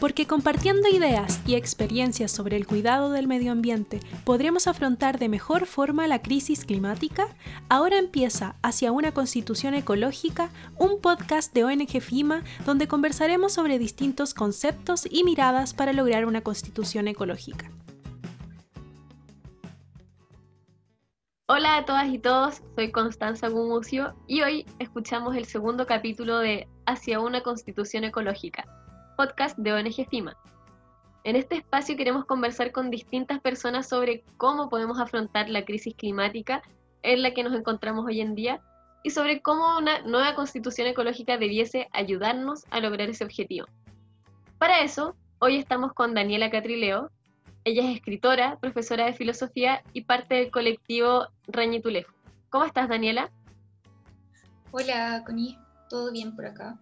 Porque compartiendo ideas y experiencias sobre el cuidado del medio ambiente podremos afrontar de mejor forma la crisis climática, ahora empieza Hacia una Constitución Ecológica, un podcast de ONG FIMA donde conversaremos sobre distintos conceptos y miradas para lograr una constitución ecológica. Hola a todas y todos, soy Constanza Gumucio y hoy escuchamos el segundo capítulo de Hacia una Constitución Ecológica podcast de ONG FIMA. En este espacio queremos conversar con distintas personas sobre cómo podemos afrontar la crisis climática en la que nos encontramos hoy en día y sobre cómo una nueva constitución ecológica debiese ayudarnos a lograr ese objetivo. Para eso, hoy estamos con Daniela Catrileo. Ella es escritora, profesora de filosofía y parte del colectivo Rañitulejo. ¿Cómo estás, Daniela? Hola, Connie. ¿Todo bien por acá?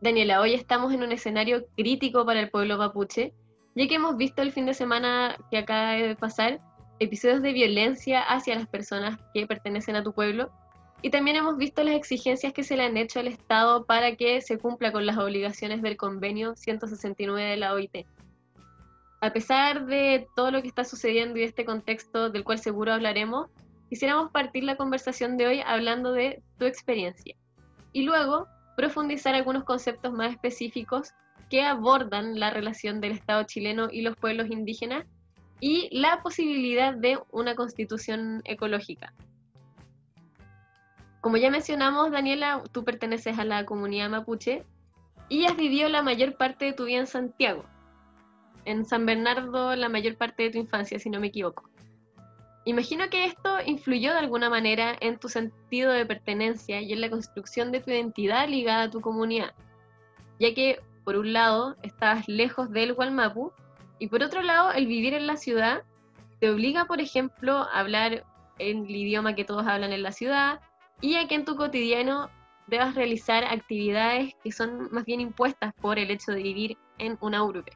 Daniela, hoy estamos en un escenario crítico para el pueblo mapuche, ya que hemos visto el fin de semana que acaba de pasar episodios de violencia hacia las personas que pertenecen a tu pueblo y también hemos visto las exigencias que se le han hecho al Estado para que se cumpla con las obligaciones del convenio 169 de la OIT. A pesar de todo lo que está sucediendo y este contexto del cual seguro hablaremos, quisiéramos partir la conversación de hoy hablando de tu experiencia. Y luego profundizar algunos conceptos más específicos que abordan la relación del Estado chileno y los pueblos indígenas y la posibilidad de una constitución ecológica. Como ya mencionamos, Daniela, tú perteneces a la comunidad mapuche y has vivido la mayor parte de tu vida en Santiago, en San Bernardo la mayor parte de tu infancia, si no me equivoco. Imagino que esto influyó de alguna manera en tu sentido de pertenencia y en la construcción de tu identidad ligada a tu comunidad, ya que por un lado estás lejos del Gualmapu y por otro lado el vivir en la ciudad te obliga, por ejemplo, a hablar el idioma que todos hablan en la ciudad y a que en tu cotidiano debas realizar actividades que son más bien impuestas por el hecho de vivir en una urbe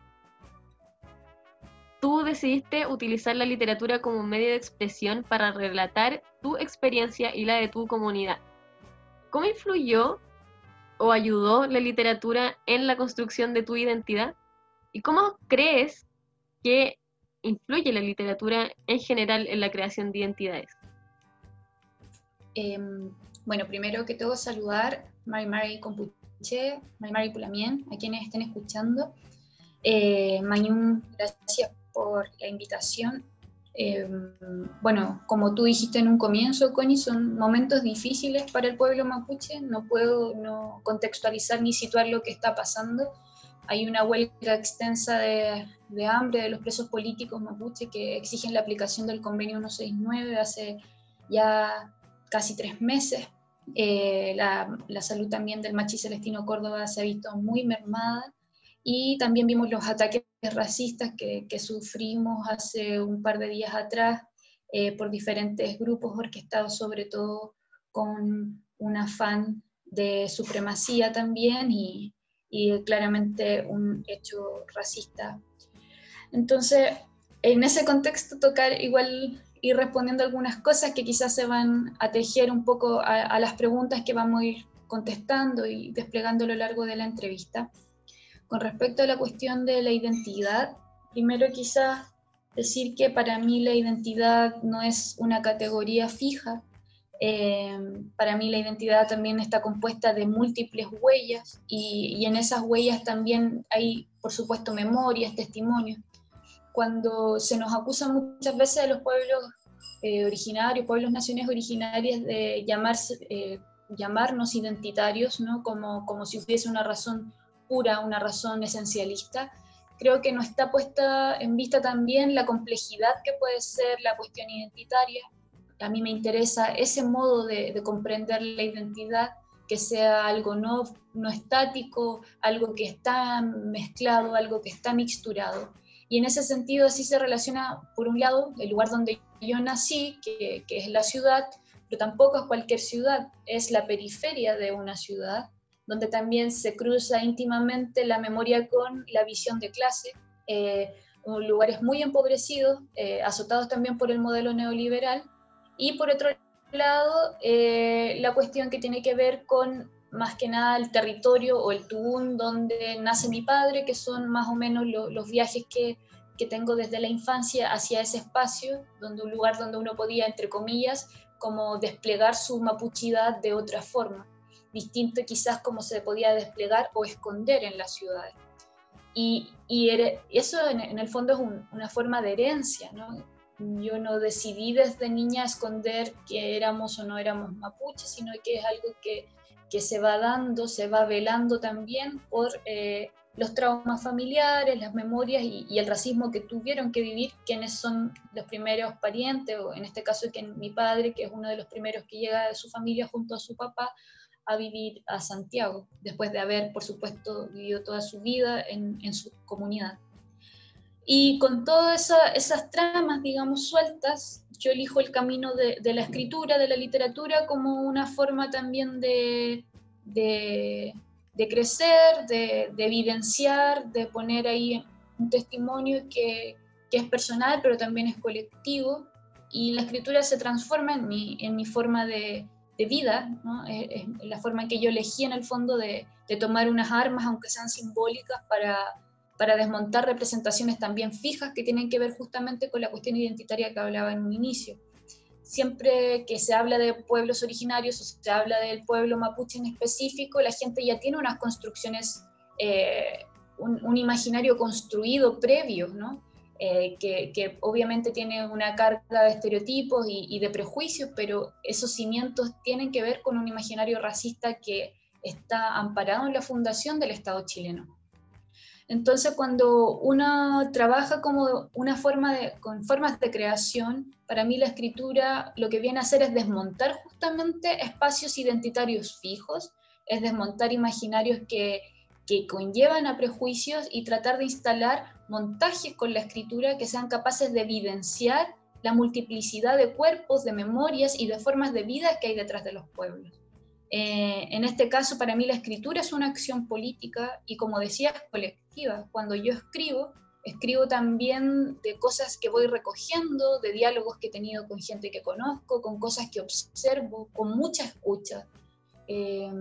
tú decidiste utilizar la literatura como medio de expresión para relatar tu experiencia y la de tu comunidad. ¿Cómo influyó o ayudó la literatura en la construcción de tu identidad? ¿Y cómo crees que influye la literatura en general en la creación de identidades? Em, bueno, primero que todo saludar Mari Mari Compuche, Mari Mari Pulamien, a quienes estén escuchando. Eh, gracias por la invitación. Eh, bueno, como tú dijiste en un comienzo, Connie, son momentos difíciles para el pueblo mapuche. No puedo no contextualizar ni situar lo que está pasando. Hay una huelga extensa de, de hambre de los presos políticos mapuche que exigen la aplicación del convenio 169 hace ya casi tres meses. Eh, la, la, salud también del machi Celestino Córdoba se ha visto muy mermada y también vimos los ataques racistas que, sufrimos hace un par de días atrás eh, por diferentes grupos orquestados sobre todo con un afán de supremacía también y, claramente un hecho racista. Entonces, en ese contexto tocar igual ir respondiendo algunas cosas que quizás se van a tejer un poco a, a las preguntas que vamos a ir contestando y desplegando a lo largo de la entrevista. Con respecto a la cuestión de la identidad, primero quizás decir que para mí la identidad no es una categoría fija. Eh, para mí la identidad también está compuesta de múltiples huellas y, en esas huellas también hay, por supuesto, memorias, testimonios. Cuando se nos acusa muchas veces a los pueblos eh, originarios, pueblos naciones originarias de llamarse, eh, llamarnos identitarios, ¿no? como, como si hubiese una razón una razón esencialista, creo que no está puesta en vista también la complejidad que puede ser la cuestión identitaria. A mí me interesa ese modo de, comprender la identidad, que sea algo no, no estático, algo que está mezclado, algo que está mixturado. Y en ese sentido así se relaciona, por un lado, el lugar donde yo nací, que, que es la ciudad, pero tampoco es cualquier ciudad, es la periferia de una ciudad, donde también se cruza íntimamente la memoria con la visión de clase, eh, lugares muy empobrecidos, eh, azotados también por el modelo neoliberal, y por otro lado, eh, la cuestión que tiene que ver con más que nada el territorio o el tubún donde nace mi padre, que son más o menos los viajes que, que tengo desde la infancia hacia ese espacio, donde un lugar donde uno podía, entre comillas, como desplegar su mapuchidad de otra forma, distinto quizás como se podía desplegar o esconder en las ciudades. Y, eso en, el fondo es una forma de herencia, ¿no? Yo no decidí desde niña esconder que éramos o no éramos mapuches, sino que es algo que, que se va dando, se va velando también por eh, los traumas familiares, las memorias y, el racismo que tuvieron que vivir quienes son los primeros parientes, o en este caso que mi padre, que es uno de los primeros que llega de su familia junto a su papá a vivir a Santiago, después de haber, por supuesto, vivido toda su vida en, su comunidad. Y con todas esas tramas, digamos, sueltas, yo elijo el camino de, la escritura, de la literatura, como una forma también de de crecer, de, evidenciar, de poner ahí un testimonio que, es personal, pero también es colectivo. Y la escritura se transforma en mi, en mi forma de, vida, es, la forma en que yo elegí en el fondo de, tomar unas armas, aunque sean simbólicas, para, para desmontar representaciones también fijas que tienen que ver justamente con la cuestión identitaria que hablaba en un inicio siempre que se habla de pueblos originarios o se habla del pueblo mapuche en específico, la gente ya tiene unas construcciones, eh, un, imaginario construido previo, ¿no? Eh, que, obviamente tiene una carga de estereotipos y, de prejuicios, pero esos cimientos tienen que ver con un imaginario racista que está amparado en la fundación del Estado chileno. Entonces, cuando uno trabaja como una forma de, con formas de creación, para mí la escritura lo que viene a hacer es desmontar justamente espacios identitarios fijos, es desmontar imaginarios que, que conllevan a prejuicios y tratar de instalar montajes con la escritura que sean capaces de evidenciar la multiplicidad de cuerpos, de memorias y de formas de vida que hay detrás de los pueblos. Eh, en este caso, para mí la escritura es una acción política y, como decía, es colectiva. Cuando yo escribo, escribo también de cosas que voy recogiendo, de diálogos que he tenido con gente que conozco, con cosas que observo, con mucha escucha. Eh,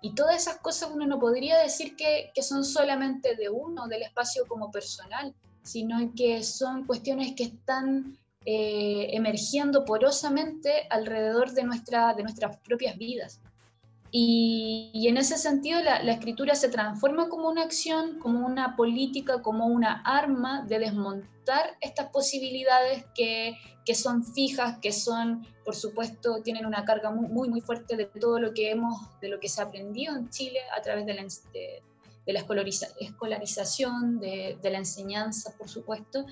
y todas esas cosas uno no podría decir que, que, son solamente de uno, del espacio como personal, sino que son cuestiones que están eh, emergiendo porosamente alrededor de, nuestra, de nuestras propias vidas. Y, en ese sentido la, escritura se transforma como una acción, como una política, como una arma de desmontar estas posibilidades que, que son fijas, que son, por supuesto, tienen una carga muy, muy, fuerte de todo lo que hemos, de lo que se ha aprendido en Chile a través de la, de, de la escolarización, de, de la enseñanza, por supuesto.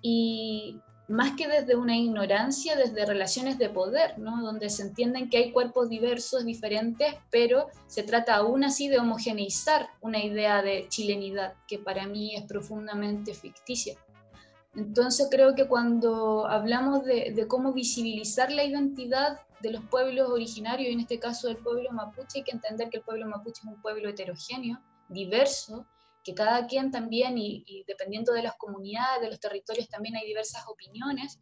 Y, más que desde una ignorancia, desde relaciones de poder, ¿no? donde se entienden que hay cuerpos diversos, diferentes, pero se trata aún así de homogeneizar una idea de chilenidad que para mí es profundamente ficticia. Entonces creo que cuando hablamos de, de cómo visibilizar la identidad de los pueblos originarios, y en este caso del pueblo mapuche, hay que entender que el pueblo mapuche es un pueblo heterogéneo, diverso, que cada quien también, y, dependiendo de las comunidades, de los territorios, también hay diversas opiniones,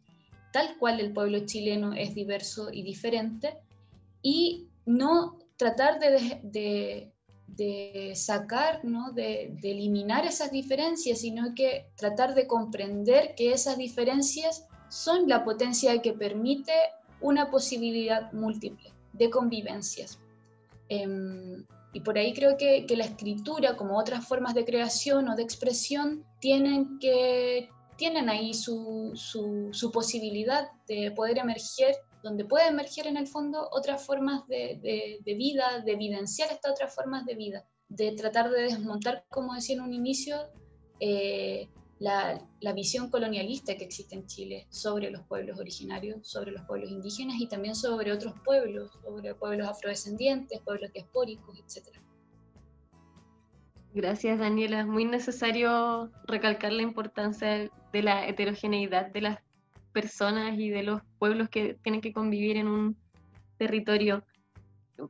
tal cual el pueblo chileno es diverso y diferente, y no tratar de, de, sacar, ¿no? de, de eliminar esas diferencias, sino que tratar de comprender que esas diferencias son la potencia que permite una posibilidad múltiple de convivencias. Em, y por ahí creo que, la escritura, como otras formas de creación o de expresión, tienen, que, tienen ahí su, su, su posibilidad de poder emerger, donde puede emerger en el fondo otras formas de, de, vida, de evidenciar estas otras formas de vida, de tratar de desmontar, como decía en un inicio, eh, la, visión colonialista que existe en Chile sobre los pueblos originarios, sobre los pueblos indígenas y también sobre otros pueblos, sobre pueblos afrodescendientes, pueblos diaspóricos, etc. Gracias, Daniela. Es muy necesario recalcar la importancia de la heterogeneidad de las personas y de los pueblos que tienen que convivir en un territorio.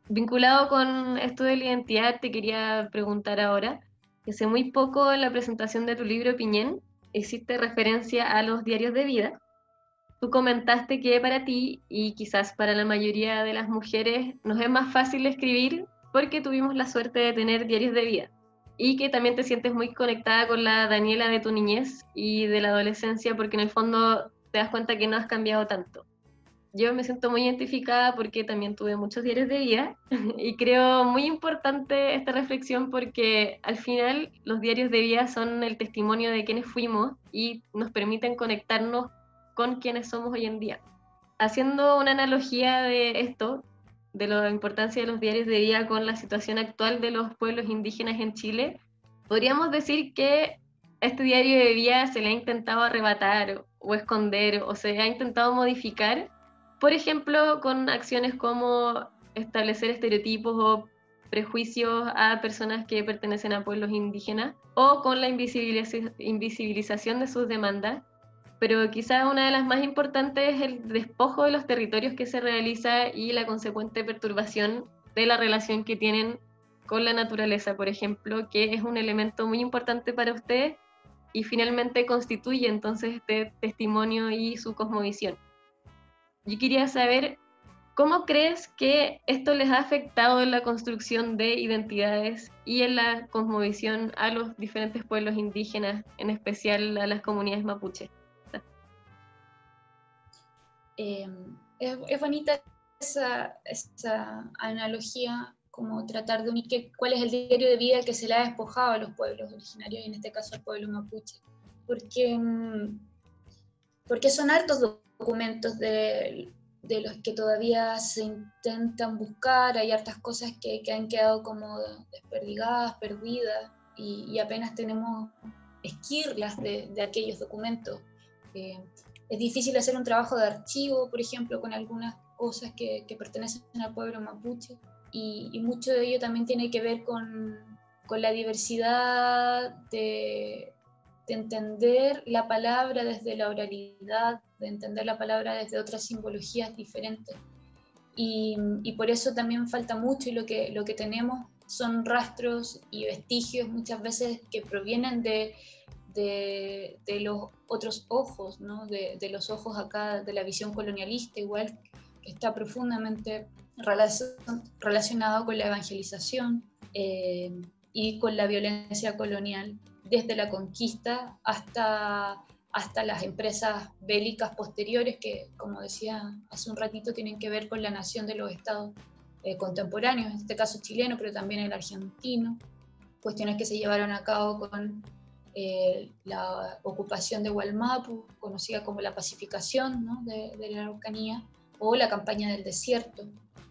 Vinculado con esto de la identidad, te quería preguntar ahora, Hace muy poco en la presentación de tu libro Piñén existe referencia a los diarios de vida. Tú comentaste que para ti y quizás para la mayoría de las mujeres nos es más fácil escribir porque tuvimos la suerte de tener diarios de vida y que también te sientes muy conectada con la Daniela de tu niñez y de la adolescencia porque en el fondo te das cuenta que no has cambiado tanto. Yo me siento muy identificada porque también tuve muchos diarios de vida y creo muy importante esta reflexión porque al final los diarios de vida son el testimonio de quienes fuimos y nos permiten conectarnos con quienes somos hoy en día. Haciendo una analogía de esto, de la importancia de los diarios de vida con la situación actual de los pueblos indígenas en Chile, podríamos decir que este diario de vida se le ha intentado arrebatar o esconder o se ha intentado modificar, por ejemplo, con acciones como establecer estereotipos o prejuicios a personas que pertenecen a pueblos indígenas o con la invisibilización de sus demandas pero quizás una de las más importantes es el despojo de los territorios que se realiza y la consecuente perturbación de la relación que tienen con la naturaleza, por ejemplo, que es un elemento muy importante para usted y finalmente constituye entonces este testimonio y su cosmovisión. Yo quería saber cómo crees que esto les ha afectado en la construcción de identidades y en la cosmovisión a los diferentes pueblos indígenas, en especial a las comunidades mapuche. Em, es, bonita esa, analogía, como tratar de unir cuál es el diario de vida que se le ha despojado a los pueblos originarios, y en este caso al pueblo mapuche. Porque, em, porque son hartos documentos de, de los que todavía se intentan buscar, hay hartas cosas que, que han quedado como desperdigadas, perdidas, y, apenas tenemos esquirlas de, de aquellos documentos. Eh, es difícil hacer un trabajo de archivo, por ejemplo, con algunas cosas que, pertenecen al pueblo mapuche. Y, mucho de ello también tiene que ver con, la diversidad de, entender la palabra desde la oralidad, de entender la palabra desde otras simbologías diferentes. Y, por eso también falta mucho y lo que, lo que tenemos son rastros y vestigios muchas veces que provienen de, de, los otros ojos, ¿no? de, los ojos acá de la visión colonialista, igual que está profundamente relacionado con la evangelización eh, y con la violencia colonial, desde la conquista hasta, hasta las empresas bélicas posteriores que, como decía hace un ratito, tienen que ver con la nación de los estados eh, contemporáneos, en este caso chileno, pero también el argentino, cuestiones que se llevaron a cabo con eh, la ocupación de Hualmapu, conocida como la pacificación de, la Araucanía, o la campaña del desierto.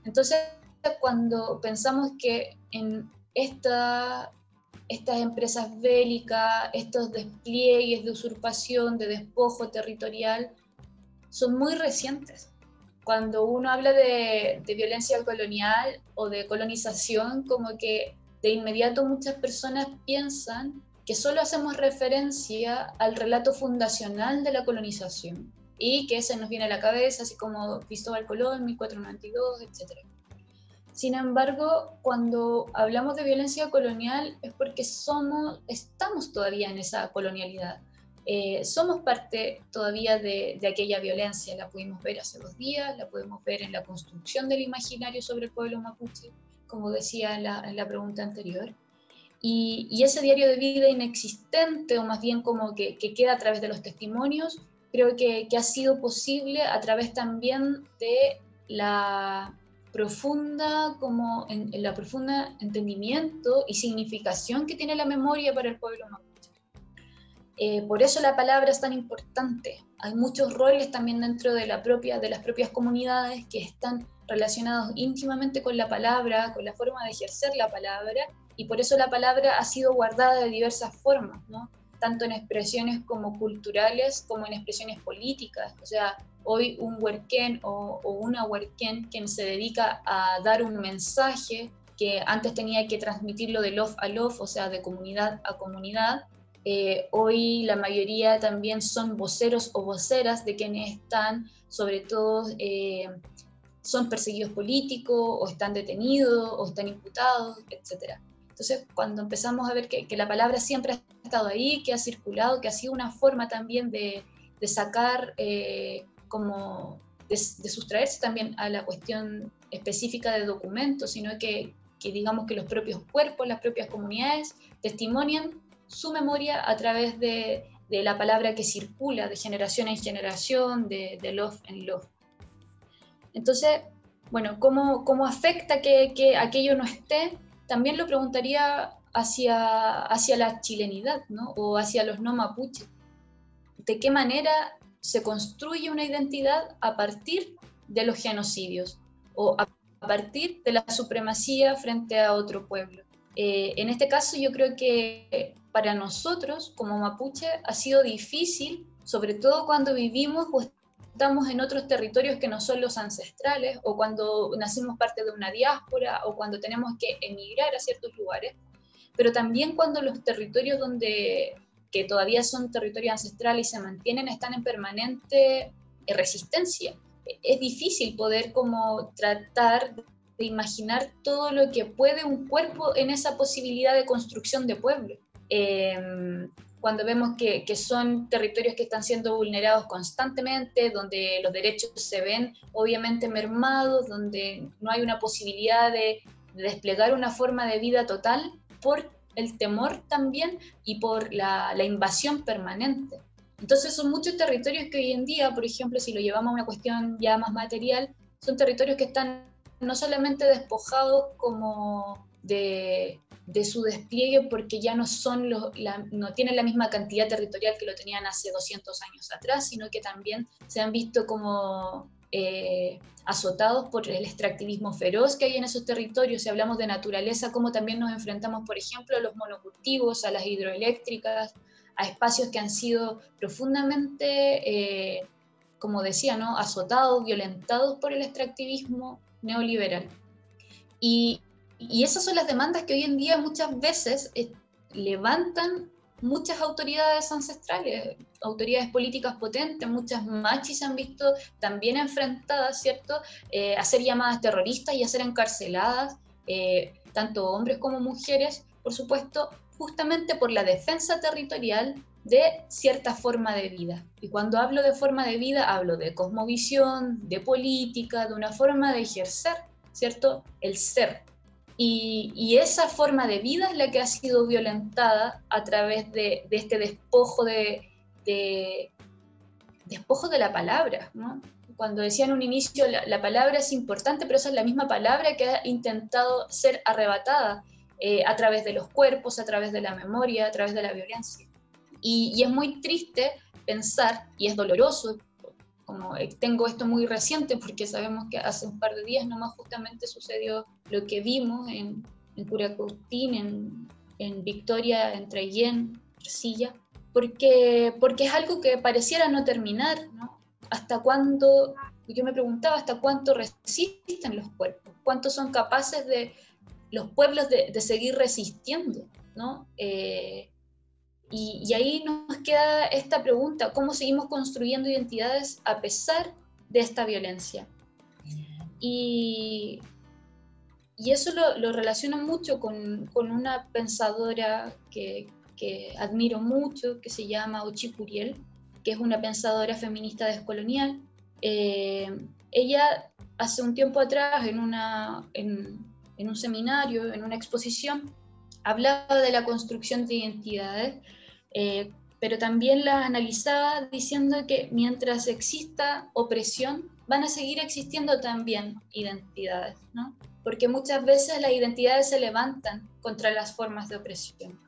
Entonces, cuando pensamos que en esta, estas empresas bélicas, estos despliegues de usurpación, de despojo territorial, son muy recientes. Cuando uno habla de, violencia colonial o de colonización, como que de inmediato muchas personas piensan que solo hacemos referencia al relato fundacional de la colonización y que se nos viene a la cabeza, así como Cristóbal Colón, 1492, etc. Sin embargo, cuando hablamos de violencia colonial es porque somos, estamos todavía en esa colonialidad. Eh, somos parte todavía de, aquella violencia, la pudimos ver hace dos días, la podemos ver en la construcción del imaginario sobre el pueblo mapuche, como decía la, en la pregunta anterior. Y, ese diario de vida inexistente, o más bien como que, queda a través de los testimonios, creo que, ha sido posible a través también de la profunda, como en, la profunda entendimiento y significación que tiene la memoria para el pueblo mapuche. Eh, por eso la palabra es tan importante. Hay muchos roles también dentro de, la propia, de las propias comunidades que están relacionados íntimamente con la palabra, con la forma de ejercer la palabra y por eso la palabra ha sido guardada de diversas formas, ¿no? Tanto en expresiones como culturales como en expresiones políticas. O sea, hoy un huerquén o, una huerquén quien se dedica a dar un mensaje que antes tenía que transmitirlo de love a love, o sea, de comunidad a comunidad, eh, hoy la mayoría también son voceros o voceras de quienes están, sobre todo, eh, son perseguidos políticos o están detenidos o están imputados, etc. Entonces, cuando empezamos a ver que, la palabra siempre ha estado ahí, que ha circulado, que ha sido una forma también de, sacar, eh, como de, sustraerse también a la cuestión específica de documentos, sino que, digamos que los propios cuerpos, las propias comunidades testimonian su memoria a través de, la palabra que circula de generación en generación, de, love en love. Entonces, bueno, ¿cómo, afecta que, aquello no esté? También lo preguntaría hacia, hacia la chilenidad, ¿no? O hacia los no mapuches. ¿De qué manera se construye una identidad a partir de los genocidios o a partir de la supremacía frente a otro pueblo? Eh, en este caso yo creo que para nosotros como mapuche ha sido difícil, sobre todo cuando vivimos estamos en otros territorios que no son los ancestrales, o cuando nacimos parte de una diáspora, o cuando tenemos que emigrar a ciertos lugares, pero también cuando los territorios donde que todavía son territorios ancestrales y se mantienen están en permanente resistencia. Es difícil poder como tratar de imaginar todo lo que puede un cuerpo en esa posibilidad de construcción de pueblo. Em, cuando vemos que, que, son territorios que están siendo vulnerados constantemente, donde los derechos se ven obviamente mermados, donde no hay una posibilidad de, de desplegar una forma de vida total por el temor también y por la, la, invasión permanente. Entonces son muchos territorios que hoy en día, por ejemplo, si lo llevamos a una cuestión ya más material, son territorios que están no solamente despojados como de, de su despliegue porque ya no, son los, no tienen la misma cantidad territorial que lo tenían hace 200 años atrás, sino que también se han visto como eh, azotados por el extractivismo feroz que hay en esos territorios. Si hablamos de naturaleza, como también nos enfrentamos, por ejemplo, a los monocultivos, a las hidroeléctricas, a espacios que han sido profundamente, eh, como decía, ¿no? azotados, violentados por el extractivismo neoliberal. Y, y esas son las demandas que hoy en día muchas veces eh, levantan muchas autoridades ancestrales, autoridades políticas potentes, muchas machis se han visto también enfrentadas, ¿cierto?, eh, a ser llamadas terroristas y a ser encarceladas, eh, tanto hombres como mujeres, por supuesto, justamente por la defensa territorial de cierta forma de vida. Y cuando hablo de forma de vida, hablo de cosmovisión, de política, de una forma de ejercer, ¿cierto? El ser. Y, esa forma de vida es la que ha sido violentada a través de, este despojo de, despojo de la palabra. Cuando decía en un inicio, la, palabra es importante, pero esa es la misma palabra que ha intentado ser arrebatada eh, a través de los cuerpos, a través de la memoria, a través de la violencia. Y, es muy triste pensar, y es doloroso, como eh, tengo esto muy reciente porque sabemos que hace un par de días nomás justamente sucedió lo que vimos en, en Curacotín, en, en Victoria, en Traillén, Silla, porque, porque es algo que pareciera no terminar, ¿no? ¿Hasta cuándo? Yo me preguntaba hasta cuánto resisten los cuerpos, cuánto son capaces de los pueblos de, de seguir resistiendo, ¿no? Eh, y, ahí nos queda esta pregunta, ¿cómo seguimos construyendo identidades a pesar de esta violencia? Y, y eso lo, lo relaciono mucho con, con una pensadora que, que, admiro mucho, que se llama Ochi Puriel, que es una pensadora feminista descolonial. Eh, ella hace un tiempo atrás en, una, en, en un seminario, en una exposición, hablaba de la construcción de identidades eh, pero también las analizaba diciendo que mientras exista opresión, van a seguir existiendo también identidades, ¿no? Porque muchas veces las identidades se levantan contra las formas de opresión.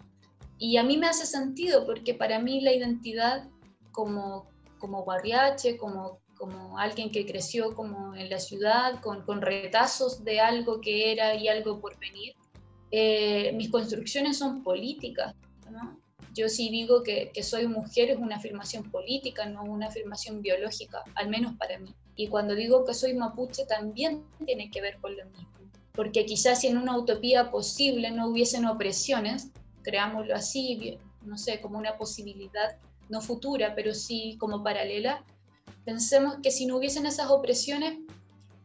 Y a mí me hace sentido porque para mí la identidad como, como guarriache, como, como alguien que creció como en la ciudad, con, con retazos de algo que era y algo por venir, eh, mis construcciones son políticas. Yo sí digo que, que, soy mujer es una afirmación política, no una afirmación biológica, al menos para mí. Y cuando digo que soy mapuche también tiene que ver con lo mismo. Porque quizás si en una utopía posible no hubiesen opresiones, creámoslo así, no sé, como una posibilidad no futura, pero sí como paralela, pensemos que si no hubiesen esas opresiones,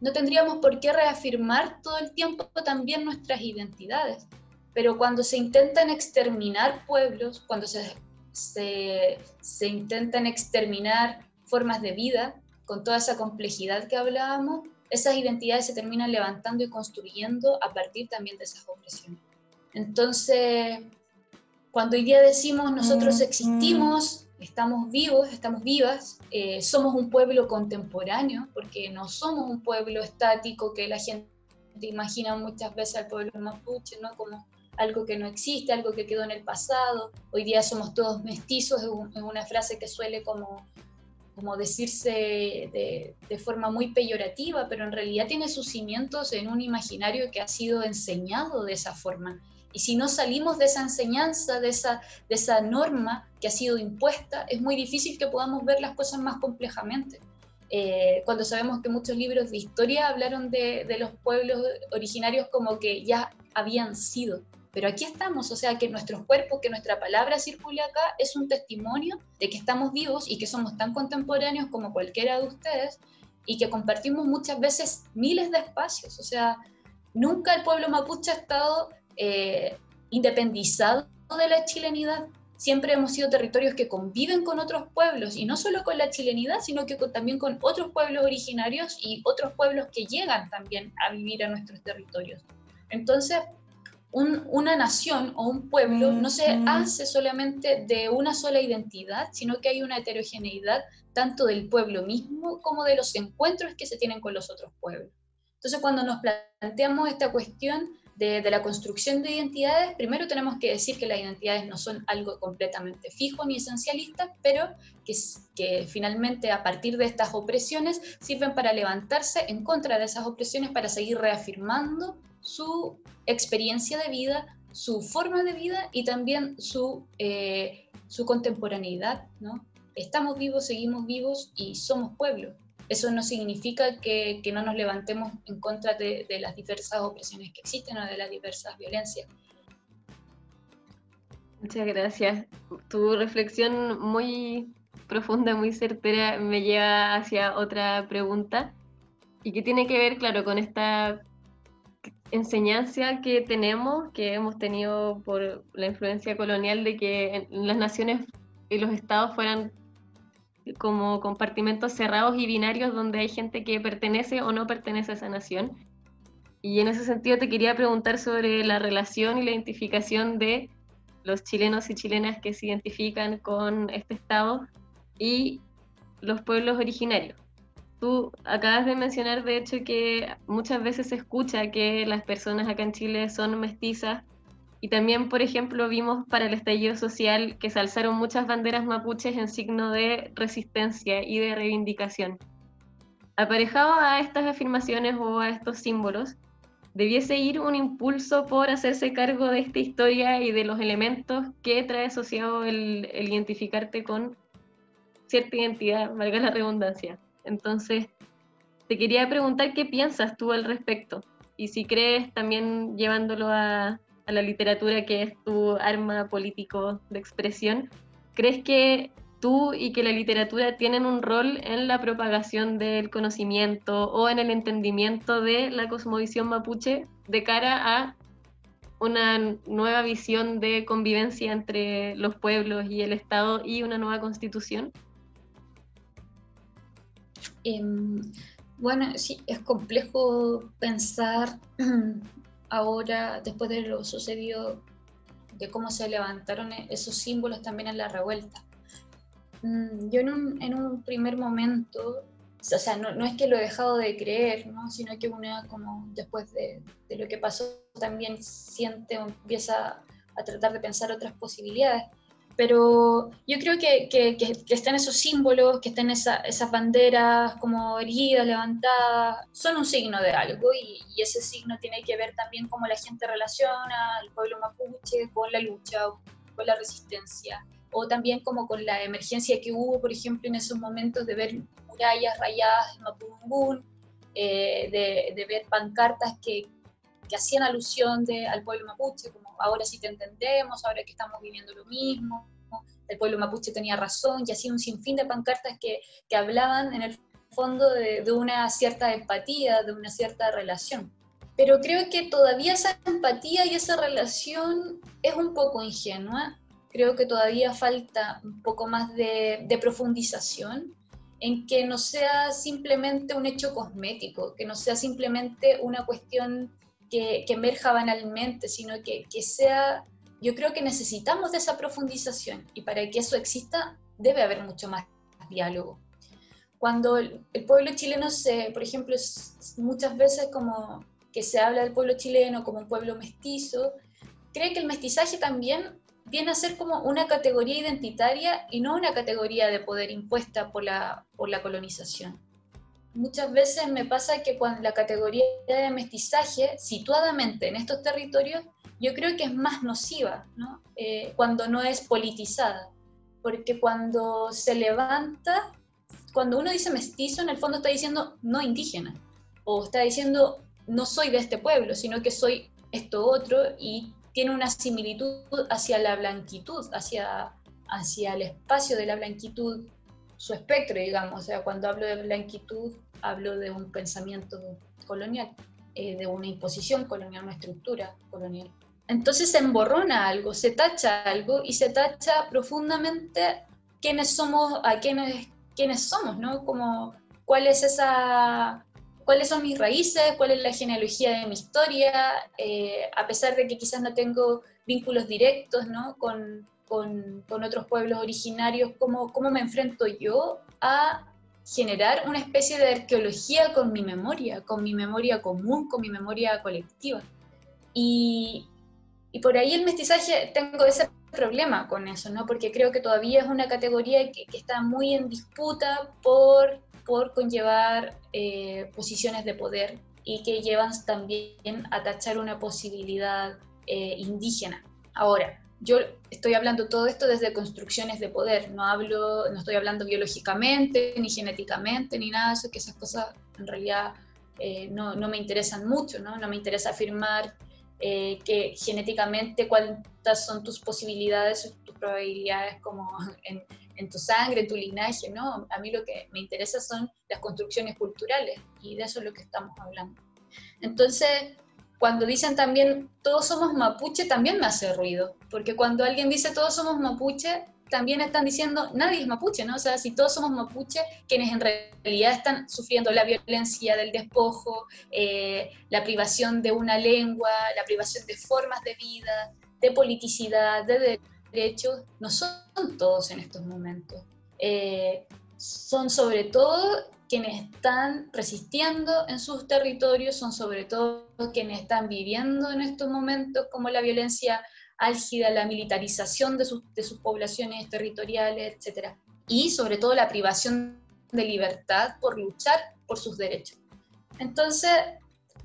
no tendríamos por qué reafirmar todo el tiempo también nuestras identidades pero cuando se intentan exterminar pueblos, cuando se, se, se, intentan exterminar formas de vida, con toda esa complejidad que hablábamos, esas identidades se terminan levantando y construyendo a partir también de esas opresiones. Entonces, cuando hoy día decimos nosotros existimos, estamos vivos, estamos vivas, eh, somos un pueblo contemporáneo, porque no somos un pueblo estático que la gente imagina muchas veces al pueblo mapuche, ¿no? Como algo que no existe, algo que quedó en el pasado. Hoy día somos todos mestizos, es una frase que suele como, como decirse de, de, forma muy peyorativa, pero en realidad tiene sus cimientos en un imaginario que ha sido enseñado de esa forma. Y si no salimos de esa enseñanza, de esa, de esa norma que ha sido impuesta, es muy difícil que podamos ver las cosas más complejamente. Eh, cuando sabemos que muchos libros de historia hablaron de, de, los pueblos originarios como que ya habían sido. Pero aquí estamos, o sea, que nuestros cuerpos, que nuestra palabra circule acá, es un testimonio de que estamos vivos y que somos tan contemporáneos como cualquiera de ustedes y que compartimos muchas veces miles de espacios. O sea, nunca el pueblo mapuche ha estado eh, independizado de la chilenidad. Siempre hemos sido territorios que conviven con otros pueblos y no solo con la chilenidad, sino que también con otros pueblos originarios y otros pueblos que llegan también a vivir a nuestros territorios. Entonces, una nación o un pueblo no se hace solamente de una sola identidad, sino que hay una heterogeneidad tanto del pueblo mismo como de los encuentros que se tienen con los otros pueblos. Entonces, cuando nos planteamos esta cuestión de, la construcción de identidades, primero tenemos que decir que las identidades no son algo completamente fijo ni esencialista, pero que, finalmente a partir de estas opresiones sirven para levantarse en contra de esas opresiones, para seguir reafirmando su experiencia de vida, su forma de vida y también su, eh, su contemporaneidad. ¿no? Estamos vivos, seguimos vivos y somos pueblo. Eso no significa que, que no nos levantemos en contra de, de, las diversas opresiones que existen o de las diversas violencias. Muchas gracias. Tu reflexión muy profunda, muy certera, me lleva hacia otra pregunta y que tiene que ver, claro, con esta enseñanza que tenemos, que hemos tenido por la influencia colonial de que las naciones y los estados fueran como compartimentos cerrados y binarios donde hay gente que pertenece o no pertenece a esa nación. Y en ese sentido te quería preguntar sobre la relación y la identificación de los chilenos y chilenas que se identifican con este estado y los pueblos originarios. Tú acabas de mencionar, de hecho, que muchas veces se escucha que las personas acá en Chile son mestizas y también, por ejemplo, vimos para el estallido social que se alzaron muchas banderas mapuches en signo de resistencia y de reivindicación. Aparejado a estas afirmaciones o a estos símbolos, debiese ir un impulso por hacerse cargo de esta historia y de los elementos que trae asociado el, el identificarte con cierta identidad, valga la redundancia. Entonces, te quería preguntar qué piensas tú al respecto y si crees también llevándolo a, la literatura que es tu arma político de expresión, ¿crees que tú y que la literatura tienen un rol en la propagación del conocimiento o en el entendimiento de la cosmovisión mapuche de cara a una nueva visión de convivencia entre los pueblos y el Estado y una nueva constitución? Em, bueno, sí, es complejo pensar ahora, después de lo sucedido, de cómo se levantaron e-, esos símbolos también en la revuelta. Mm, yo en un, en un primer momento, o sea, no, es que lo he dejado de creer, ¿no? sino que una, como después de, de lo que pasó, también siente o empieza a tratar de pensar otras posibilidades pero yo creo que, que, que, están esos símbolos, que están esa, esas banderas como heridas, levantadas, son un signo de algo y, y, ese signo tiene que ver también cómo la gente relaciona al pueblo mapuche con la lucha, con la resistencia, o también como con la emergencia que hubo, por ejemplo, en esos momentos de ver murallas rayadas en Mapudungún, eh, de, de, ver pancartas que, que hacían alusión de, al pueblo mapuche, como ahora sí te entendemos, ahora que estamos viviendo lo mismo, el pueblo mapuche tenía razón, y así un sinfín de pancartas que, que hablaban en el fondo de, de, una cierta empatía, de una cierta relación. Pero creo que todavía esa empatía y esa relación es un poco ingenua, creo que todavía falta un poco más de, de profundización en que no sea simplemente un hecho cosmético, que no sea simplemente una cuestión que, que emerja banalmente, sino que, que sea, yo creo que necesitamos de esa profundización y para que eso exista debe haber mucho más diálogo. Cuando el, pueblo chileno se, por ejemplo, muchas veces como que se habla del pueblo chileno como un pueblo mestizo, cree que el mestizaje también viene a ser como una categoría identitaria y no una categoría de poder impuesta por la, por la colonización. Muchas veces me pasa que cuando la categoría de mestizaje, situadamente en estos territorios, yo creo que es más nociva, ¿no? Eh, cuando no es politizada, porque cuando se levanta, cuando uno dice mestizo, en el fondo está diciendo no indígena, o está diciendo no soy de este pueblo, sino que soy esto otro, y tiene una similitud hacia la blanquitud, hacia, hacia el espacio de la blanquitud, su espectro, digamos. O sea, cuando hablo de blanquitud, hablo de un pensamiento colonial, eh, de una imposición colonial, una estructura colonial. Entonces se emborrona algo, se tacha algo y se tacha profundamente quiénes somos, a quiénes, quiénes somos, ¿no? Como cuál es cuáles son mis raíces, cuál es la genealogía de mi historia, eh, a pesar de que quizás no tengo vínculos directos ¿no? con, con, con, otros pueblos originarios, ¿cómo, ¿cómo me enfrento yo a generar una especie de arqueología con mi memoria, con mi memoria común, con mi memoria colectiva? Y, por ahí el mestizaje, tengo ese problema con eso, ¿no? porque creo que todavía es una categoría que, que está muy en disputa por por conllevar eh, posiciones de poder y que llevan también a tachar una posibilidad eh, indígena. Ahora, yo estoy hablando todo esto desde construcciones de poder, no hablo, no estoy hablando biológicamente, ni genéticamente, ni nada de eso, que esas cosas en realidad eh, no, no, me interesan mucho, ¿no? No me interesa afirmar que genéticamente cuántas son tus posibilidades, tus probabilidades como en, en tu sangre, en tu linaje, ¿no? A mí lo que me interesa son las construcciones culturales y de eso es lo que estamos hablando. Entonces, cuando dicen también todos somos mapuche, también me hace ruido, porque cuando alguien dice todos somos mapuche, también están diciendo nadie es mapuche, ¿no? O sea, si todos somos mapuche, quienes en realidad están sufriendo la violencia del despojo, eh, la privación de una lengua, la privación de formas de vida, de politicidad, de derechos no son todos en estos momentos. Eh, son sobre todo quienes están resistiendo en sus territorios, son sobre todo quienes están viviendo en estos momentos como la violencia álgida, la militarización de sus, de sus poblaciones territoriales, etc. Y sobre todo la privación de libertad por luchar por sus derechos. Entonces,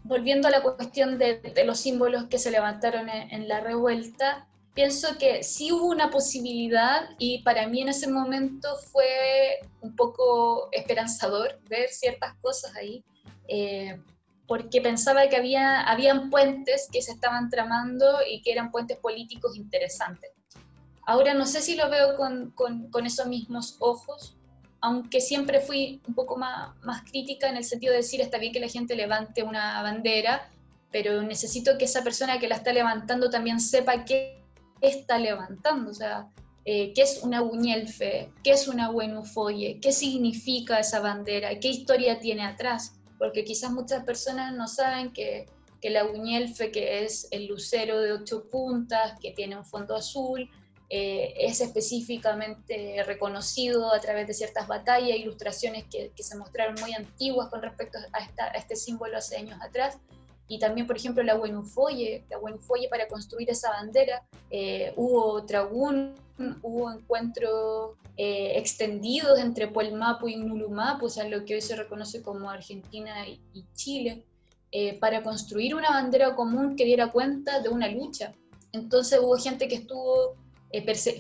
volviendo a la cuestión de, los símbolos que se levantaron en la revuelta, pienso que sí hubo una posibilidad y para mí en ese momento fue un poco esperanzador ver ciertas cosas ahí, eh, porque pensaba que había habían puentes que se estaban tramando y que eran puentes políticos interesantes. Ahora no sé si lo veo con, con, con esos mismos ojos, aunque siempre fui un poco más, más crítica en el sentido de decir, está bien que la gente levante una bandera, pero necesito que esa persona que la está levantando también sepa qué está levantando, o sea, eh, qué es una Uñelfe, qué es una Buenufoye, qué significa esa bandera, qué historia tiene atrás, porque quizás muchas personas no saben que, que la Uñelfe, que es el lucero de ocho puntas, que tiene un fondo azul, eh, es específicamente reconocido a través de ciertas batallas, ilustraciones que, que se mostraron muy antiguas con respecto a este símbolo hace años atrás, y también, por ejemplo, la Buenufoye, la Buenufoye para construir esa bandera, eh, hubo tragún, hubo encuentros eh, extendidos entre Puelmapu y Nulumapu, o sea, lo que hoy se reconoce como Argentina y, Chile, eh, para construir una bandera común que diera cuenta de una lucha. Entonces hubo gente que estuvo,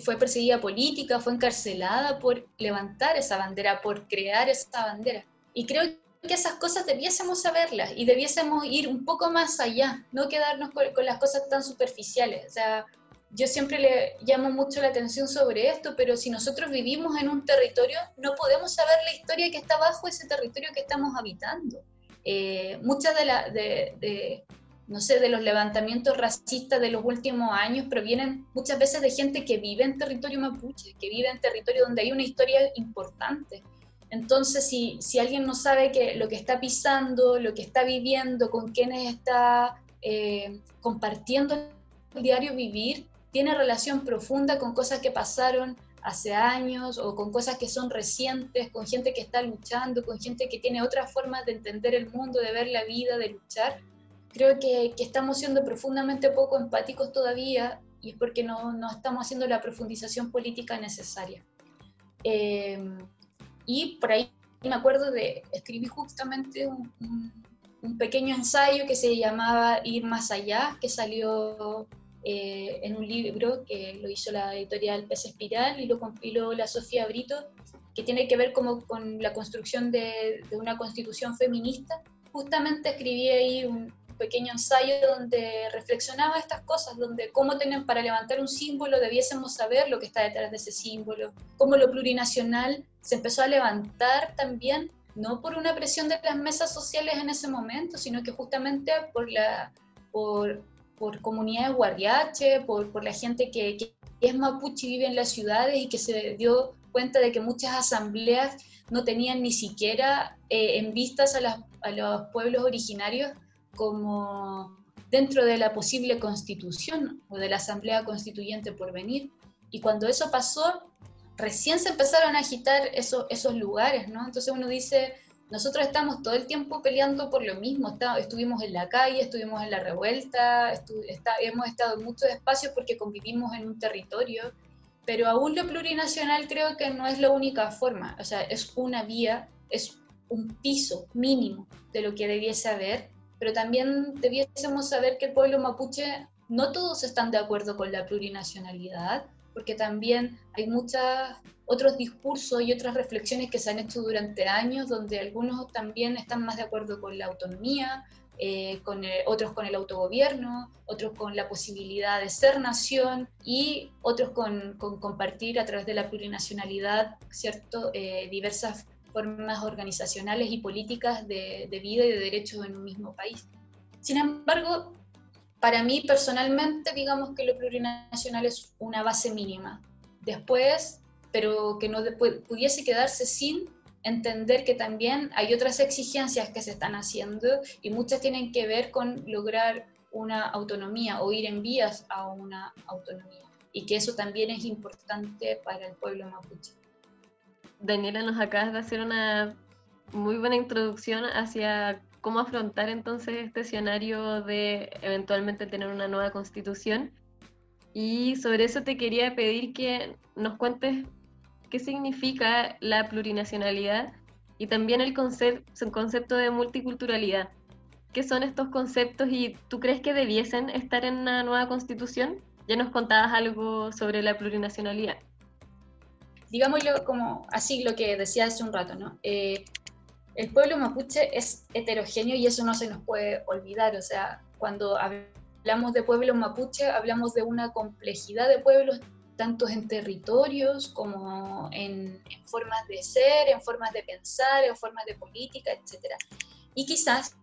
fue perseguida política, fue encarcelada por levantar esa bandera, por crear esa bandera. Y creo que esas cosas debiésemos saberlas y debiésemos ir un poco más allá, no quedarnos con, las cosas tan superficiales. O sea, yo siempre le llamo mucho la atención sobre esto, pero si nosotros vivimos en un territorio, no podemos saber la historia que está bajo ese territorio que estamos habitando. Eh, muchas de, la, de, no sé, de los levantamientos racistas de los últimos años provienen muchas veces de gente que vive en territorio mapuche, que vive en territorio donde hay una historia importante. Entonces, si, si alguien no sabe que lo que está pisando, lo que está viviendo, con quienes está eh, compartiendo el diario vivir, tiene relación profunda con cosas que pasaron hace años o con cosas que son recientes, con gente que está luchando, con gente que tiene otras formas de entender el mundo, de ver la vida, de luchar, creo que, que estamos siendo profundamente poco empáticos todavía y es porque no, no estamos haciendo la profundización política necesaria. Eh, y por ahí me acuerdo de escribir justamente un, un, pequeño ensayo que se llamaba Ir más allá, que salió eh, en un libro que lo hizo la editorial Pez Espiral y lo compiló la Sofía Brito, que tiene que ver como con la construcción de, de una constitución feminista. Justamente escribí ahí un, pequeño ensayo donde reflexionaba estas cosas, donde cómo tener, para levantar un símbolo debiésemos saber lo que está detrás de ese símbolo, cómo lo plurinacional se empezó a levantar también, no por una presión de las mesas sociales en ese momento, sino que justamente por, la, por, por comunidades guardiache, por, por la gente que, que es mapuche y vive en las ciudades y que se dio cuenta de que muchas asambleas no tenían ni siquiera eh, en vistas a, a, los pueblos originarios como dentro de la posible constitución o de la asamblea constituyente por venir. Y cuando eso pasó, recién se empezaron a agitar esos, esos lugares, ¿no? Entonces uno dice, nosotros estamos todo el tiempo peleando por lo mismo, estuvimos en la calle, estuvimos en la revuelta, hemos estado en muchos espacios porque convivimos en un territorio, pero aún lo plurinacional creo que no es la única forma, o sea, es una vía, es un piso mínimo de lo que debiese haber pero también debiésemos saber que el pueblo mapuche no todos están de acuerdo con la plurinacionalidad, porque también hay muchos otros discursos y otras reflexiones que se han hecho durante años, donde algunos también están más de acuerdo con la autonomía, eh, con otros con el autogobierno, otros con la posibilidad de ser nación y otros con, compartir a través de la plurinacionalidad ¿cierto? Eh, diversas formas organizacionales y políticas de, vida y de derechos en un mismo país. Sin embargo, para mí personalmente, digamos que lo plurinacional es una base mínima. Después, pero que no pudiese quedarse sin entender que también hay otras exigencias que se están haciendo y muchas tienen que ver con lograr una autonomía o ir en vías a una autonomía y que eso también es importante para el pueblo mapuche. Daniela, nos acabas de hacer una muy buena introducción hacia cómo afrontar entonces este escenario de eventualmente tener una nueva constitución. Y sobre eso te quería pedir que nos cuentes qué significa la plurinacionalidad y también el concepto, concepto de multiculturalidad. ¿Qué son estos conceptos y tú crees que debiesen estar en una nueva constitución? Ya nos contabas algo sobre la plurinacionalidad digámoslo como así lo que decía hace un rato, ¿no? Eh, el pueblo mapuche es heterogéneo y eso no se nos puede olvidar, o sea, cuando hablamos de pueblo mapuche, hablamos de una complejidad de pueblos, tanto en territorios como en, en formas de ser, en formas de pensar, en formas de política, etc. Y quizás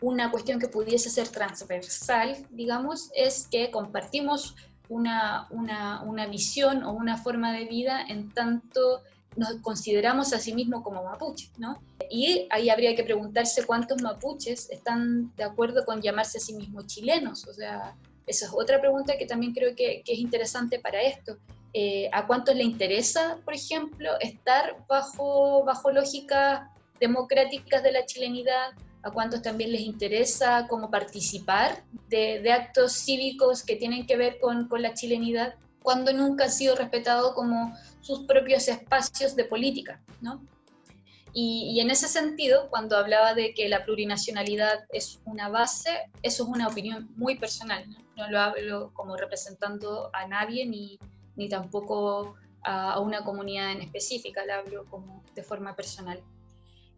una cuestión que pudiese ser transversal, digamos, es que compartimos una, una, una, visión o una forma de vida en tanto nos consideramos a sí mismos como mapuches, ¿no? Y ahí habría que preguntarse cuántos mapuches están de acuerdo con llamarse a sí mismos chilenos, o sea, esa es otra pregunta que también creo que, que es interesante para esto. Eh, ¿A cuántos le interesa, por ejemplo, estar bajo, bajo lógicas democráticas de la chilenidad? A cuántos también les interesa cómo participar de, actos cívicos que tienen que ver con, con, la chilenidad, cuando nunca han sido respetados como sus propios espacios de política, ¿no? Y, en ese sentido, cuando hablaba de que la plurinacionalidad es una base, eso es una opinión muy personal, no, lo hablo como representando a nadie ni, ni tampoco a, a una comunidad en específica, lo hablo como de forma personal.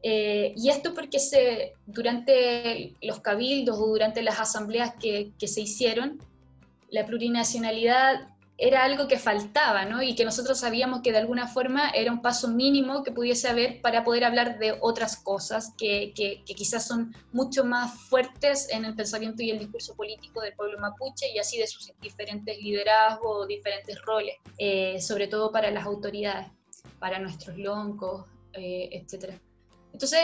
Eh, y esto porque se, durante los cabildos o durante las asambleas que, que, se hicieron, la plurinacionalidad era algo que faltaba, ¿no? Y que nosotros sabíamos que de alguna forma era un paso mínimo que pudiese haber para poder hablar de otras cosas que, que, quizás son mucho más fuertes en el pensamiento y el discurso político del pueblo mapuche y así de sus diferentes liderazgos, diferentes roles, eh, sobre todo para las autoridades, para nuestros loncos, etc. Entonces,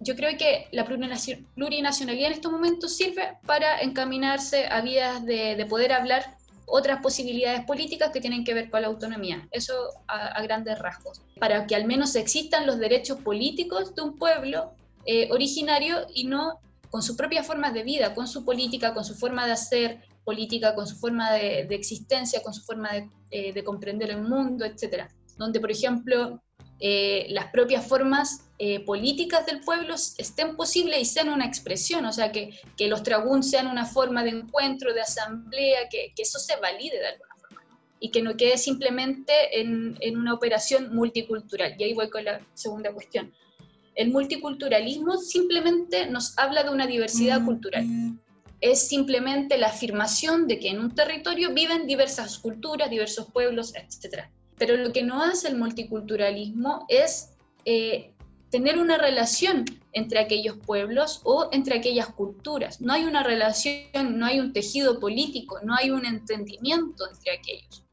yo creo que la plurinacionalidad en estos momentos sirve para encaminarse a vías de, poder hablar otras posibilidades políticas que tienen que ver con la autonomía. Eso a, grandes rasgos. Para que al menos existan los derechos políticos de un pueblo eh, originario y no con sus propias formas de vida, con su política, con su forma de hacer política, con su forma de, existencia, con su forma de, eh, de comprender el mundo, etc. Donde, por ejemplo, eh, las propias formas eh, políticas del pueblo estén posibles y sean una expresión, o sea, que, que los traguns sean una forma de encuentro, de asamblea, que, que eso se valide de alguna forma y que no quede simplemente en, en, una operación multicultural. Y ahí voy con la segunda cuestión. El multiculturalismo simplemente nos habla de una diversidad cultural. Es simplemente la afirmación de que en un territorio viven diversas culturas, diversos pueblos, etcétera pero lo que no hace el multiculturalismo es eh, tener una relación entre aquellos pueblos o entre aquellas culturas. No hay una relación, no hay un tejido político, no hay un entendimiento entre aquellos.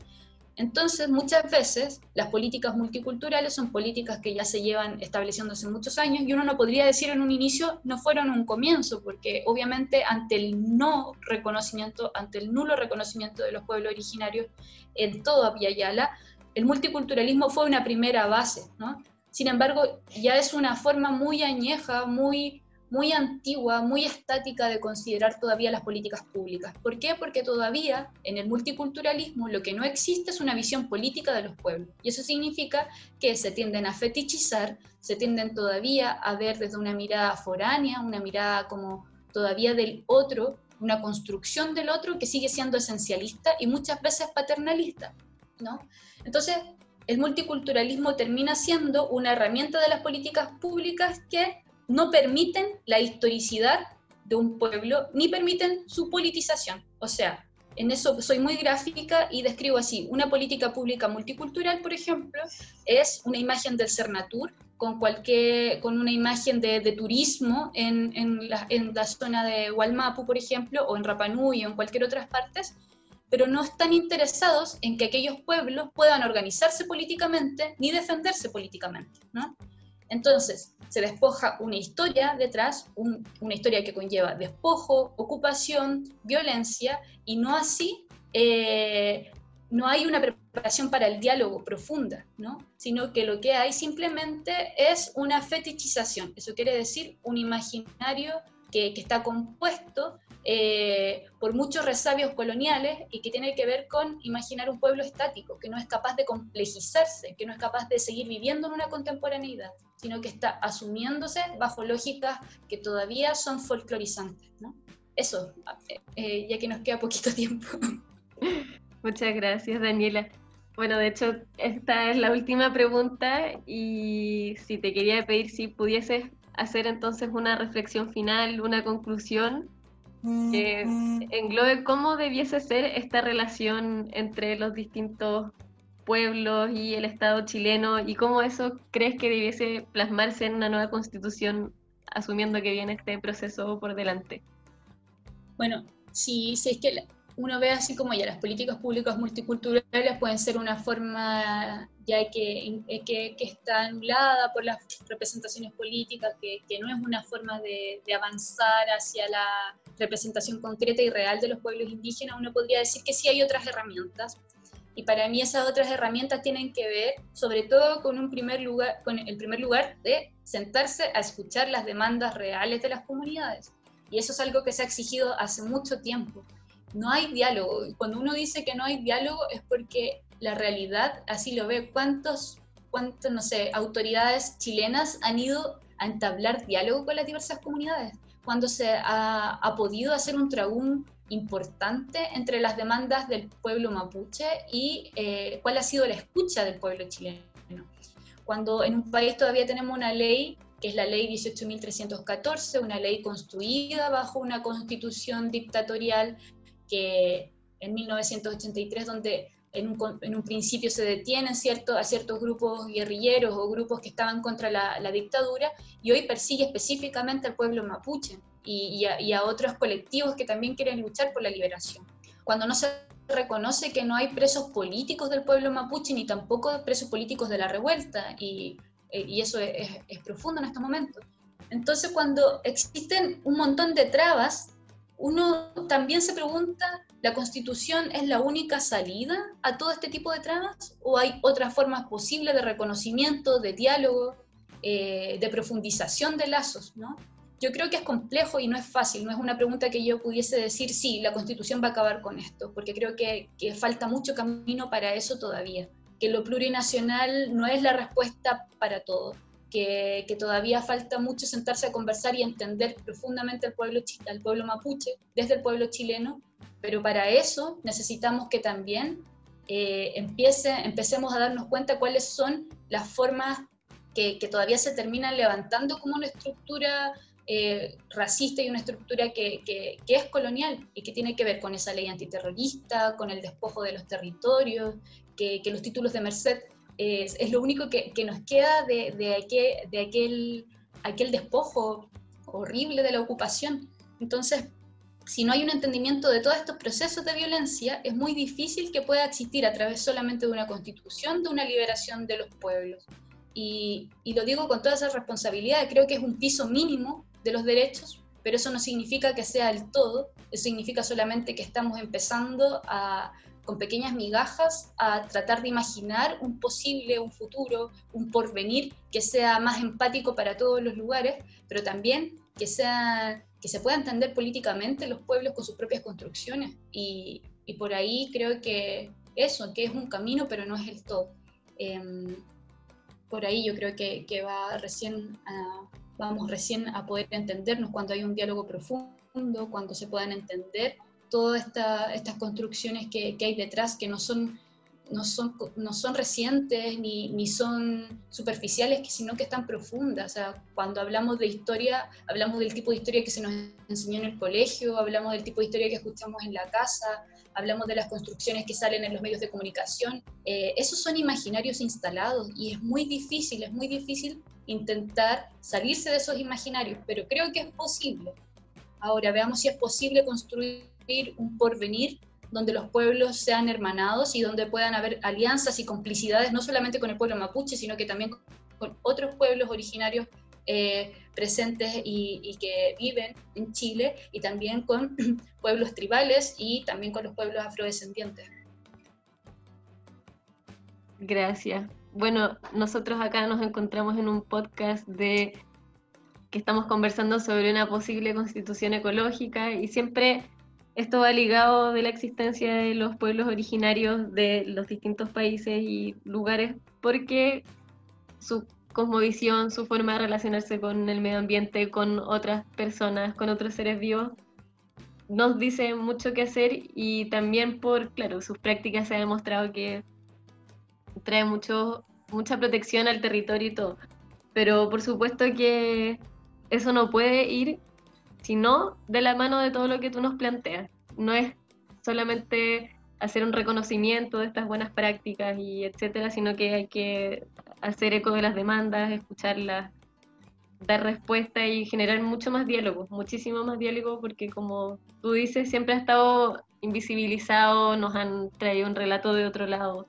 Entonces, muchas veces las políticas multiculturales son políticas que ya se llevan estableciendo hace muchos años y uno no podría decir en un inicio no fueron un comienzo, porque obviamente ante el no reconocimiento, ante el nulo reconocimiento de los pueblos originarios en todo Yala, el multiculturalismo fue una primera base, ¿no? Sin embargo, ya es una forma muy añeja, muy, muy antigua, muy estática de considerar todavía las políticas públicas. ¿Por qué? Porque todavía en el multiculturalismo lo que no existe es una visión política de los pueblos. Y eso significa que se tienden a fetichizar, se tienden todavía a ver desde una mirada foránea, una mirada como todavía del otro, una construcción del otro que sigue siendo esencialista y muchas veces paternalista. ¿no? Entonces, el multiculturalismo termina siendo una herramienta de las políticas públicas que no permiten la historicidad de un pueblo ni permiten su politización. O sea, en eso soy muy gráfica y describo así, una política pública multicultural, por ejemplo, es una imagen del Cernatur con, cualquier, con una imagen de, turismo en, en, la, en, la, zona de Hualmapu, por ejemplo, o en Rapanui o en cualquier otra parte, pero no están interesados en que aquellos pueblos puedan organizarse políticamente ni defenderse políticamente. ¿no? Entonces, se despoja una historia detrás, una historia que conlleva despojo, ocupación, violencia, y no así, eh, no hay una preparación para el diálogo profunda, ¿no? sino que lo que hay simplemente es una fetichización. Eso quiere decir un imaginario que, está compuesto eh, por muchos resabios coloniales y que tiene que ver con imaginar un pueblo estático, que no es capaz de complejizarse, que no es capaz de seguir viviendo en una contemporaneidad, sino que está asumiéndose bajo lógicas que todavía son folclorizantes. Eso, eh, ya que nos queda poquito tiempo. Muchas gracias, Daniela. Bueno, de hecho, esta es la última pregunta y si te quería pedir si pudieses hacer entonces una reflexión final, una conclusión que englobe cómo debiese ser esta relación entre los distintos pueblos y el Estado chileno y cómo eso crees que debiese plasmarse en una nueva constitución asumiendo que viene este proceso por delante. Bueno, si, si es que uno ve así como ya las políticas públicas multiculturales pueden ser una forma ya que, que, que está anulada por las representaciones políticas, que, que no es una forma de, de, avanzar hacia la representación concreta y real de los pueblos indígenas, uno podría decir que sí hay otras herramientas. Y para mí esas otras herramientas tienen que ver sobre todo con, un primer lugar, con el primer lugar de sentarse a escuchar las demandas reales de las comunidades. Y eso es algo que se ha exigido hace mucho tiempo no hay diálogo. Cuando uno dice que no hay diálogo es porque la realidad así lo ve. ¿Cuántos, cuántos no sé, autoridades chilenas han ido a entablar diálogo con las diversas comunidades? Cuando se ha, podido hacer un tragún importante entre las demandas del pueblo mapuche y eh, cuál ha sido la escucha del pueblo chileno. Cuando en un país todavía tenemos una ley que es la ley 18.314, una ley construida bajo una constitución dictatorial que en 1983, donde en un, principio se detienen cierto, a ciertos grupos guerrilleros o grupos que estaban contra la, dictadura, y hoy persigue específicamente al pueblo mapuche y, a, otros colectivos que también quieren luchar por la liberación. Cuando no se reconoce que no hay presos políticos del pueblo mapuche ni tampoco presos políticos de la revuelta, y eh, eso es, es profundo en estos momentos. Entonces, cuando existen un montón de trabas, uno también se pregunta, ¿la constitución es la única salida a todo este tipo de trabas? ¿O hay otras formas posibles de reconocimiento, de diálogo, eh, de profundización de lazos? ¿no? Yo creo que es complejo y no es fácil, no es una pregunta que yo pudiese decir, sí, la constitución va a acabar con esto, porque creo que falta mucho camino para eso todavía, que lo plurinacional no es la respuesta para todo que, todavía falta mucho sentarse a conversar y entender profundamente al pueblo, al pueblo mapuche desde el pueblo chileno, pero para eso necesitamos que también eh, empiece, empecemos a darnos cuenta cuáles son las formas que, todavía se terminan levantando como una estructura eh, racista y una estructura que, que, es colonial y que tiene que ver con esa ley antiterrorista, con el despojo de los territorios, que, los títulos de Merced es, lo único que, nos queda de, aquel despojo horrible de la ocupación. Entonces, si no hay un entendimiento de todos estos procesos de violencia, es muy difícil que pueda existir a través solamente de una constitución, de una liberación de los pueblos. Y, y, lo digo con toda esa responsabilidad, creo que es un piso mínimo de los derechos, pero eso no significa que sea el todo, eso significa solamente que estamos empezando a, con pequeñas migajas a tratar de imaginar un posible, un futuro, un porvenir que sea más empático para todos los lugares, pero también que, sea, que se pueda entender políticamente los pueblos con sus propias construcciones. Y, y por ahí creo que eso, que es un camino, pero no es el todo. Em, por ahí yo creo que, que va recién vamos recién a poder entendernos cuando hay un diálogo profundo, cuando se puedan entender todas estas construcciones que, hay detrás, que no son, no son, no son recientes ni, ni, son superficiales, sino que están profundas. O sea, cuando hablamos de historia, hablamos del tipo de historia que se nos enseñó en el colegio, hablamos del tipo de historia que escuchamos en la casa, hablamos de las construcciones que salen en los medios de comunicación. Eh, esos son imaginarios instalados y es muy difícil, es muy difícil intentar salirse de esos imaginarios, pero creo que es posible. Ahora veamos si es posible construir un porvenir donde los pueblos sean hermanados y donde puedan haber alianzas y complicidades, no solamente con el pueblo mapuche, sino que también con otros pueblos originarios eh, presentes y, que viven en Chile, y también con pueblos tribales y también con los pueblos afrodescendientes. Gracias. Bueno, nosotros acá nos encontramos en un podcast de que estamos conversando sobre una posible constitución ecológica y siempre esto va ligado de la existencia de los pueblos originarios de los distintos países y lugares porque su cosmovisión, su forma de relacionarse con el medio ambiente, con otras personas, con otros seres vivos, nos dice mucho qué hacer y también por, claro, sus prácticas se ha demostrado que trae mucho, mucha protección al territorio y todo. Pero por supuesto que eso no puede ir sino de la mano de todo lo que tú nos planteas. No es solamente hacer un reconocimiento de estas buenas prácticas y etcétera, sino que hay que hacer eco de las demandas, escucharlas, dar respuesta y generar mucho más diálogo, muchísimo más diálogo, porque como tú dices, siempre ha estado invisibilizado, nos han traído un relato de otro lado.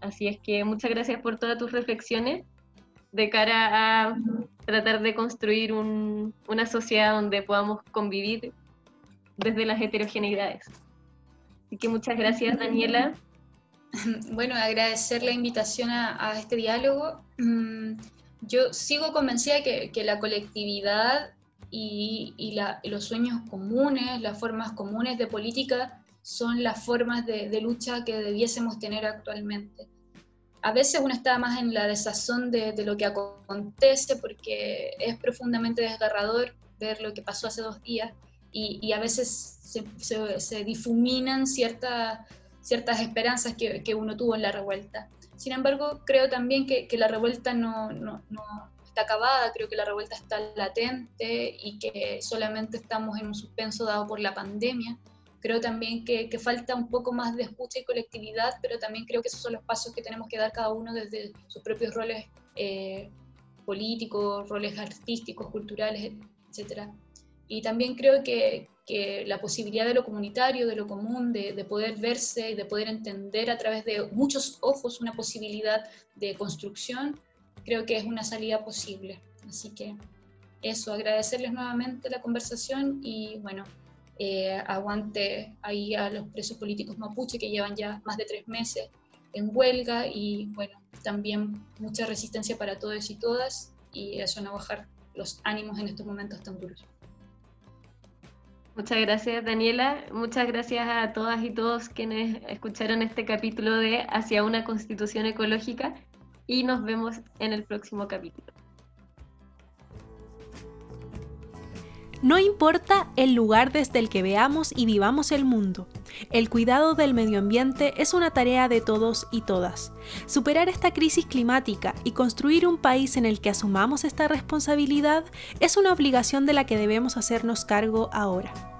Así es que muchas gracias por todas tus reflexiones de cara a tratar de construir una sociedad donde podamos convivir desde las heterogeneidades. Así que muchas gracias, Daniela. Bueno, agradecer la invitación a, este diálogo. Mm, yo sigo convencida que, que la colectividad y, y, los sueños comunes, las formas comunes de política son las formas de, de lucha que debiésemos tener actualmente a veces uno está más en la desazón de, lo que acontece porque es profundamente desgarrador ver lo que pasó hace dos días y, a veces se, difuminan ciertas ciertas esperanzas que, uno tuvo en la revuelta. Sin embargo, creo también que, la revuelta no, no, está acabada, creo que la revuelta está latente y que solamente estamos en un suspenso dado por la pandemia Creo también que, falta un poco más de escucha y colectividad, pero también creo que esos son los pasos que tenemos que dar cada uno desde sus propios roles eh, políticos, roles artísticos, culturales, etc. Y también creo que, que, la posibilidad de lo comunitario, de lo común, de, de, poder verse y de poder entender a través de muchos ojos una posibilidad de construcción, creo que es una salida posible. Así que eso, agradecerles nuevamente la conversación y bueno, eh, aguante ahí a los presos políticos mapuche que llevan ya más de tres meses en huelga y bueno, también mucha resistencia para todos y todas y eso no bajar los ánimos en estos momentos tan duros. Muchas gracias Daniela, muchas gracias a todas y todos quienes escucharon este capítulo de Hacia una Constitución Ecológica y nos vemos en el próximo capítulo. No importa el lugar desde el que veamos y vivamos el mundo, el cuidado del medio ambiente es una tarea de todos y todas. Superar esta crisis climática y construir un país en el que asumamos esta responsabilidad es una obligación de la que debemos hacernos cargo ahora.